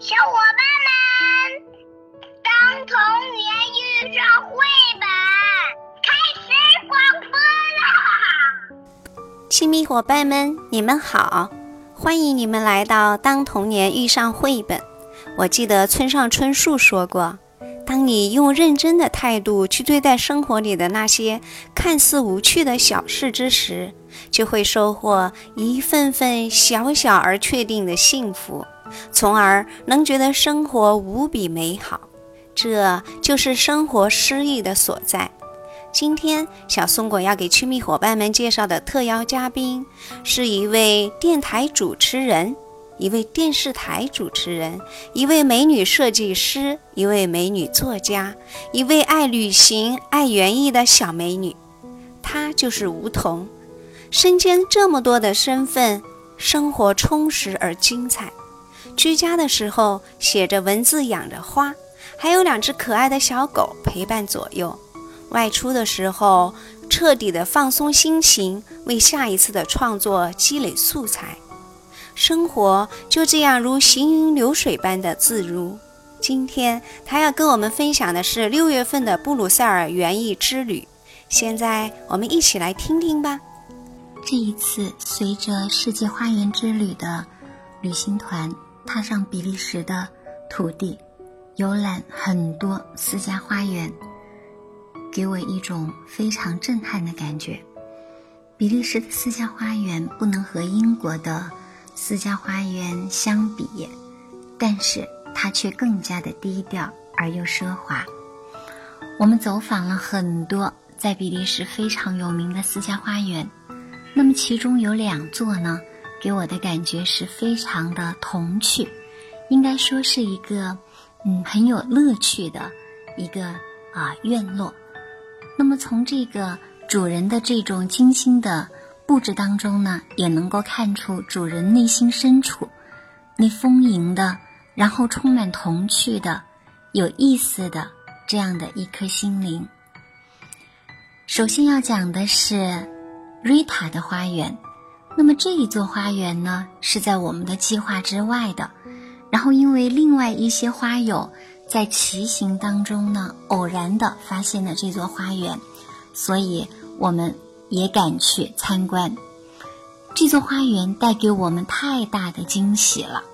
小伙伴们，当童年遇上绘本，开始广播啦！亲密伙伴们，你们好，欢迎你们来到《当童年遇上绘本》。我记得村上春树说过，当你用认真的态度去对待生活里的那些看似无趣的小事之时，就会收获一份份小小而确定的幸福。从而能觉得生活无比美好，这就是生活诗意的所在。今天，小松果要给亲密伙伴们介绍的特邀嘉宾，是一位电台主持人，一位电视台主持人，一位美女设计师，一位美女作家，一位爱旅行、爱园艺的小美女。她就是梧桐，身兼这么多的身份，生活充实而精彩。居家的时候写着文字，养着花，还有两只可爱的小狗陪伴左右。外出的时候，彻底的放松心情，为下一次的创作积累素材。生活就这样如行云流水般的自如。今天他要跟我们分享的是六月份的布鲁塞尔园艺之旅。现在我们一起来听听吧。这一次随着世界花园之旅的旅行团。踏上比利时的土地，游览很多私家花园，给我一种非常震撼的感觉。比利时的私家花园不能和英国的私家花园相比，但是它却更加的低调而又奢华。我们走访了很多在比利时非常有名的私家花园，那么其中有两座呢。给我的感觉是非常的童趣，应该说是一个嗯很有乐趣的一个啊院落。那么从这个主人的这种精心的布置当中呢，也能够看出主人内心深处那丰盈的，然后充满童趣的、有意思的这样的一颗心灵。首先要讲的是瑞塔的花园。那么这一座花园呢，是在我们的计划之外的。然后因为另外一些花友在骑行当中呢，偶然的发现了这座花园，所以我们也赶去参观。这座花园带给我们太大的惊喜了，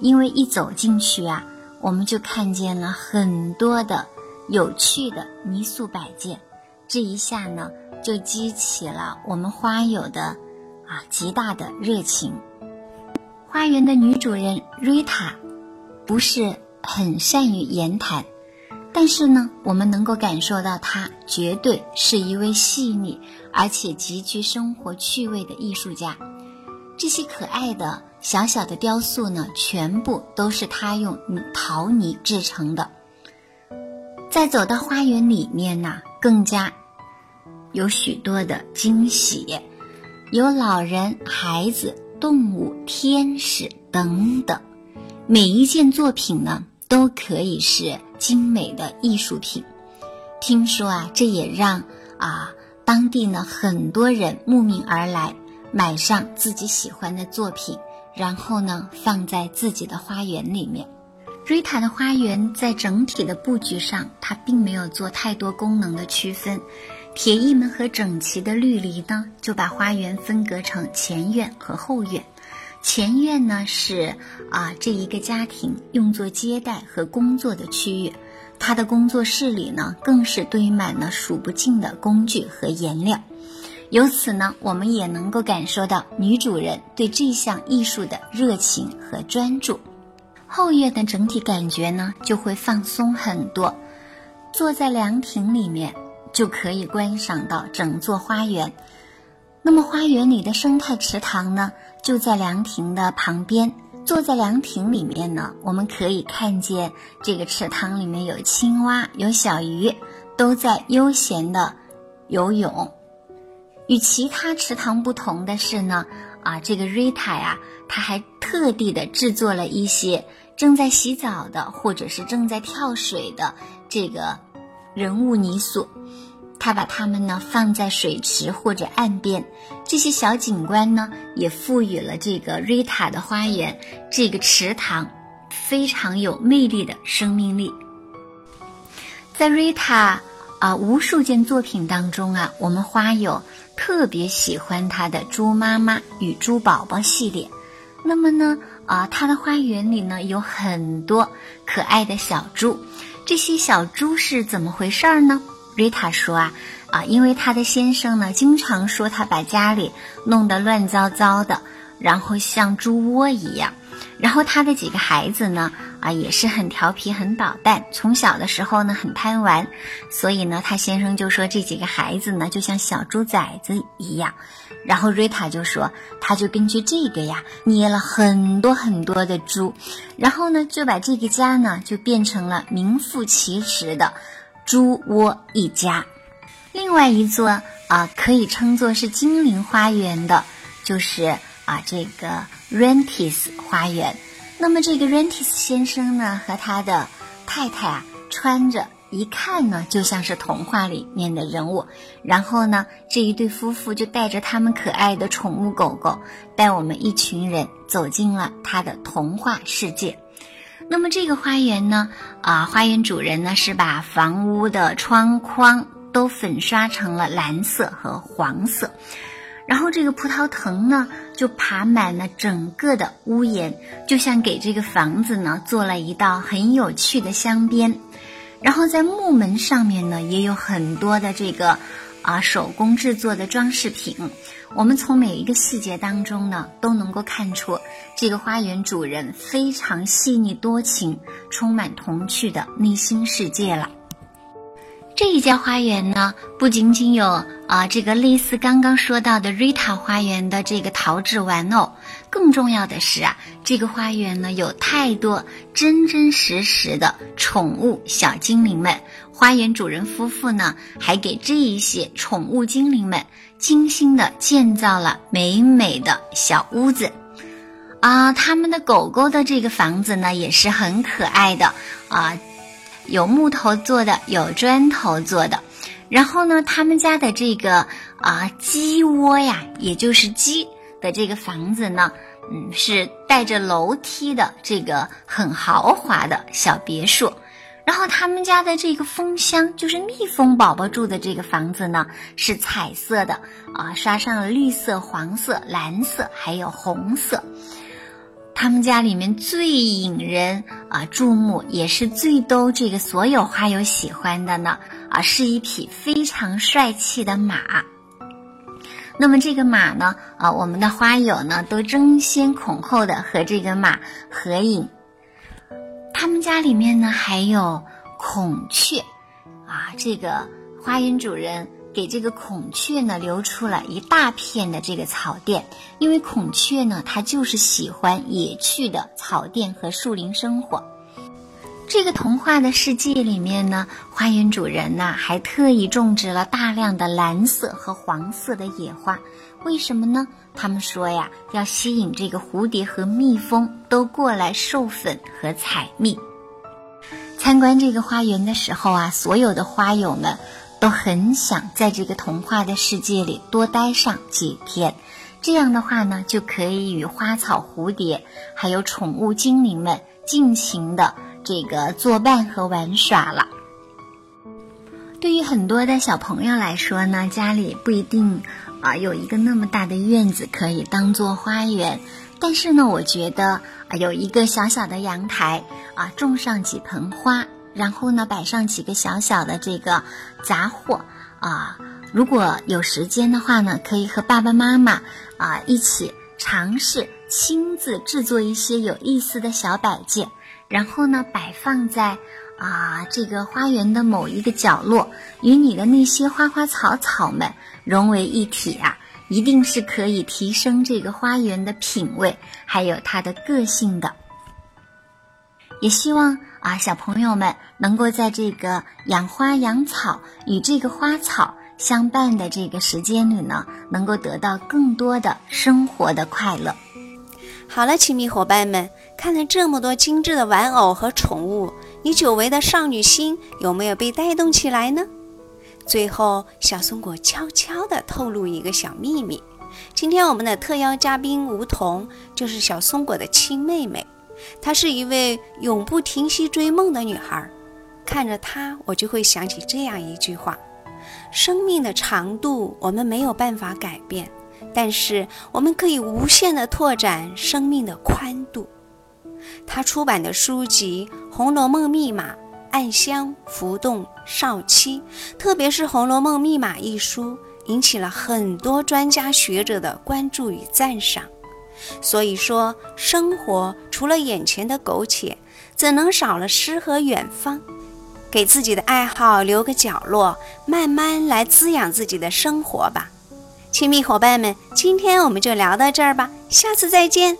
因为一走进去啊，我们就看见了很多的有趣的泥塑摆件，这一下呢，就激起了我们花友的。啊，极大的热情。花园的女主人瑞塔不是很善于言谈，但是呢，我们能够感受到她绝对是一位细腻而且极具生活趣味的艺术家。这些可爱的小小的雕塑呢，全部都是她用陶泥制成的。在走到花园里面呢，更加有许多的惊喜。有老人、孩子、动物、天使等等，每一件作品呢都可以是精美的艺术品。听说啊，这也让啊当地呢很多人慕名而来，买上自己喜欢的作品，然后呢放在自己的花园里面。瑞塔的花园在整体的布局上，它并没有做太多功能的区分。铁艺门和整齐的绿篱呢，就把花园分隔成前院和后院。前院呢是啊这一个家庭用作接待和工作的区域，他的工作室里呢更是堆满了数不尽的工具和颜料。由此呢，我们也能够感受到女主人对这项艺术的热情和专注。后院的整体感觉呢就会放松很多，坐在凉亭里面。就可以观赏到整座花园。那么花园里的生态池塘呢，就在凉亭的旁边。坐在凉亭里面呢，我们可以看见这个池塘里面有青蛙、有小鱼，都在悠闲的游泳。与其他池塘不同的是呢，啊，这个瑞塔呀，它还特地的制作了一些正在洗澡的或者是正在跳水的这个人物泥塑。他把它们呢放在水池或者岸边，这些小景观呢也赋予了这个瑞塔的花园这个池塘非常有魅力的生命力。在瑞塔啊无数件作品当中啊，我们花友特别喜欢她的猪妈妈与猪宝宝系列。那么呢，啊，她的花园里呢有很多可爱的小猪，这些小猪是怎么回事儿呢？瑞塔说啊，啊，因为她的先生呢经常说她把家里弄得乱糟糟的，然后像猪窝一样。然后他的几个孩子呢，啊，也是很调皮、很捣蛋。从小的时候呢，很贪玩，所以呢，他先生就说这几个孩子呢，就像小猪崽子一样。然后瑞塔就说，他就根据这个呀，捏了很多很多的猪，然后呢，就把这个家呢，就变成了名副其实的猪窝一家。另外一座啊，可以称作是精灵花园的，就是啊，这个。Rentis 花园，那么这个 Rentis 先生呢，和他的太太啊，穿着一看呢，就像是童话里面的人物。然后呢，这一对夫妇就带着他们可爱的宠物狗狗，带我们一群人走进了他的童话世界。那么这个花园呢，啊，花园主人呢是把房屋的窗框都粉刷成了蓝色和黄色。然后这个葡萄藤呢，就爬满了整个的屋檐，就像给这个房子呢做了一道很有趣的镶边。然后在木门上面呢，也有很多的这个啊手工制作的装饰品。我们从每一个细节当中呢，都能够看出这个花园主人非常细腻多情、充满童趣的内心世界了。这一家花园呢，不仅仅有啊这个类似刚刚说到的瑞塔花园的这个陶制玩偶，更重要的是啊，这个花园呢有太多真真实实的宠物小精灵们。花园主人夫妇呢，还给这一些宠物精灵们精心的建造了美美的小屋子，啊，他们的狗狗的这个房子呢也是很可爱的啊。有木头做的，有砖头做的，然后呢，他们家的这个啊鸡窝呀，也就是鸡的这个房子呢，嗯，是带着楼梯的这个很豪华的小别墅。然后他们家的这个蜂箱，就是蜜蜂宝宝住的这个房子呢，是彩色的啊，刷上了绿色、黄色、蓝色，还有红色。他们家里面最引人啊注目，也是最逗这个所有花友喜欢的呢啊，是一匹非常帅气的马。那么这个马呢啊，我们的花友呢都争先恐后的和这个马合影。他们家里面呢还有孔雀啊，这个花园主人。给这个孔雀呢留出了一大片的这个草甸，因为孔雀呢它就是喜欢野趣的草甸和树林生活。这个童话的世界里面呢，花园主人呢还特意种植了大量的蓝色和黄色的野花，为什么呢？他们说呀，要吸引这个蝴蝶和蜜蜂都过来授粉和采蜜。参观这个花园的时候啊，所有的花友们。都很想在这个童话的世界里多待上几天，这样的话呢，就可以与花草、蝴蝶，还有宠物精灵们尽情的这个作伴和玩耍了。对于很多的小朋友来说呢，家里不一定啊有一个那么大的院子可以当做花园，但是呢，我觉得啊有一个小小的阳台啊，种上几盆花。然后呢，摆上几个小小的这个杂货啊，如果有时间的话呢，可以和爸爸妈妈啊一起尝试亲自制作一些有意思的小摆件，然后呢，摆放在啊这个花园的某一个角落，与你的那些花花草草们融为一体啊，一定是可以提升这个花园的品味，还有它的个性的。也希望啊，小朋友们能够在这个养花养草与这个花草相伴的这个时间里呢，能够得到更多的生活的快乐。好了，亲密伙伴们，看了这么多精致的玩偶和宠物，你久违的少女心有没有被带动起来呢？最后，小松果悄悄地透露一个小秘密：今天我们的特邀嘉宾梧桐就是小松果的亲妹妹。她是一位永不停息追梦的女孩。看着她，我就会想起这样一句话：生命的长度我们没有办法改变，但是我们可以无限地拓展生命的宽度。她出版的书籍《红楼梦密码》。暗香、浮动、少妻，特别是《红楼梦密码》一书，引起了很多专家学者的关注与赞赏。所以说，生活除了眼前的苟且，怎能少了诗和远方？给自己的爱好留个角落，慢慢来滋养自己的生活吧。亲密伙伴们，今天我们就聊到这儿吧，下次再见。